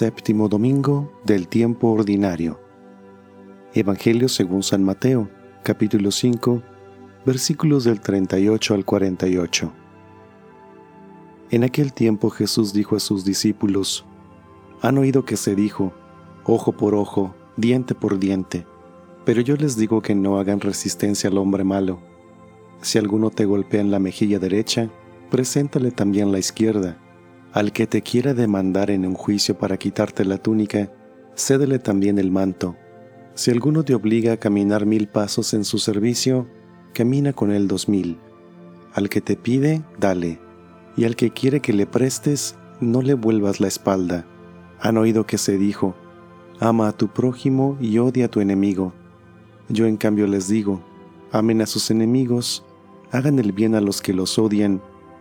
Séptimo domingo del tiempo ordinario. Evangelio según San Mateo, capítulo 5, versículos del 38 al 48. En aquel tiempo Jesús dijo a sus discípulos, Han oído que se dijo, ojo por ojo, diente por diente, pero yo les digo que no hagan resistencia al hombre malo. Si alguno te golpea en la mejilla derecha, preséntale también la izquierda al que te quiera demandar en un juicio para quitarte la túnica, cédele también el manto. Si alguno te obliga a caminar mil pasos en su servicio, camina con él dos mil. Al que te pide, dale, y al que quiere que le prestes, no le vuelvas la espalda. Han oído que se dijo, ama a tu prójimo y odia a tu enemigo. Yo en cambio les digo, amen a sus enemigos, hagan el bien a los que los odian,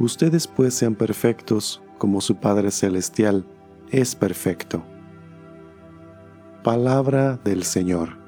Ustedes pues sean perfectos como su Padre Celestial es perfecto. Palabra del Señor.